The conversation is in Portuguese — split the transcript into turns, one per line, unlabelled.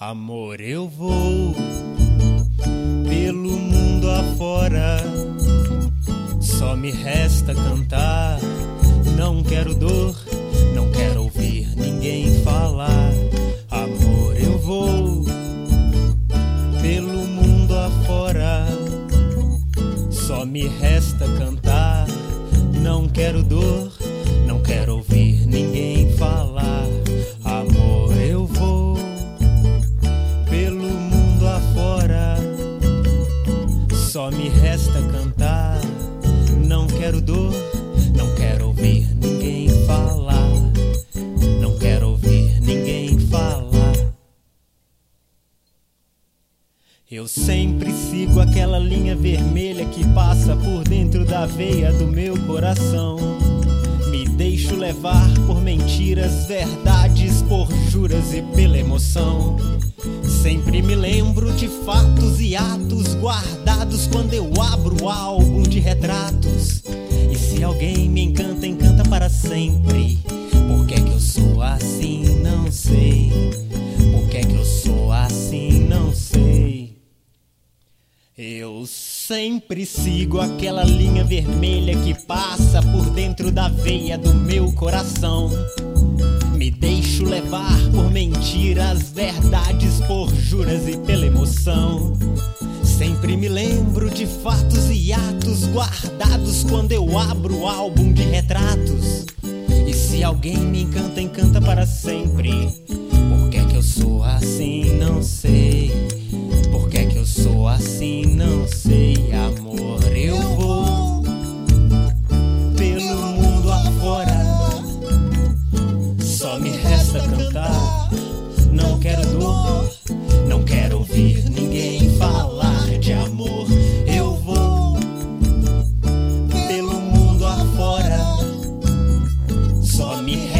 Amor, eu vou pelo mundo afora. Só me resta cantar. Não quero dor, não quero ouvir ninguém falar. Amor, eu vou pelo mundo afora. Só me resta cantar. Não quero dor, resta cantar. Não quero dor, não quero ouvir ninguém falar. Não quero ouvir ninguém falar. Eu sempre sigo aquela linha vermelha que passa por dentro da veia do meu coração. Me deixo levar por mentiras, verdades, por juras e pela emoção. Sempre me lembro de fatos e atos guardados quando eu abro o álbum de retratos. E se alguém me encanta, encanta para sempre. Por que é que eu sou assim? Não sei. Por que é que eu sou assim? Não sei. Eu sempre sigo aquela linha vermelha que passa por dentro da veia do meu coração. Me deixo levar por mentiras, verdades, por juras e pela emoção. Sempre me lembro de fatos e atos guardados quando eu abro o álbum de retratos. E se alguém me encanta, encanta para sempre. Só me resta cantar. Não quero dor, não quero ouvir ninguém falar de amor. Eu vou pelo mundo afora. Só me resta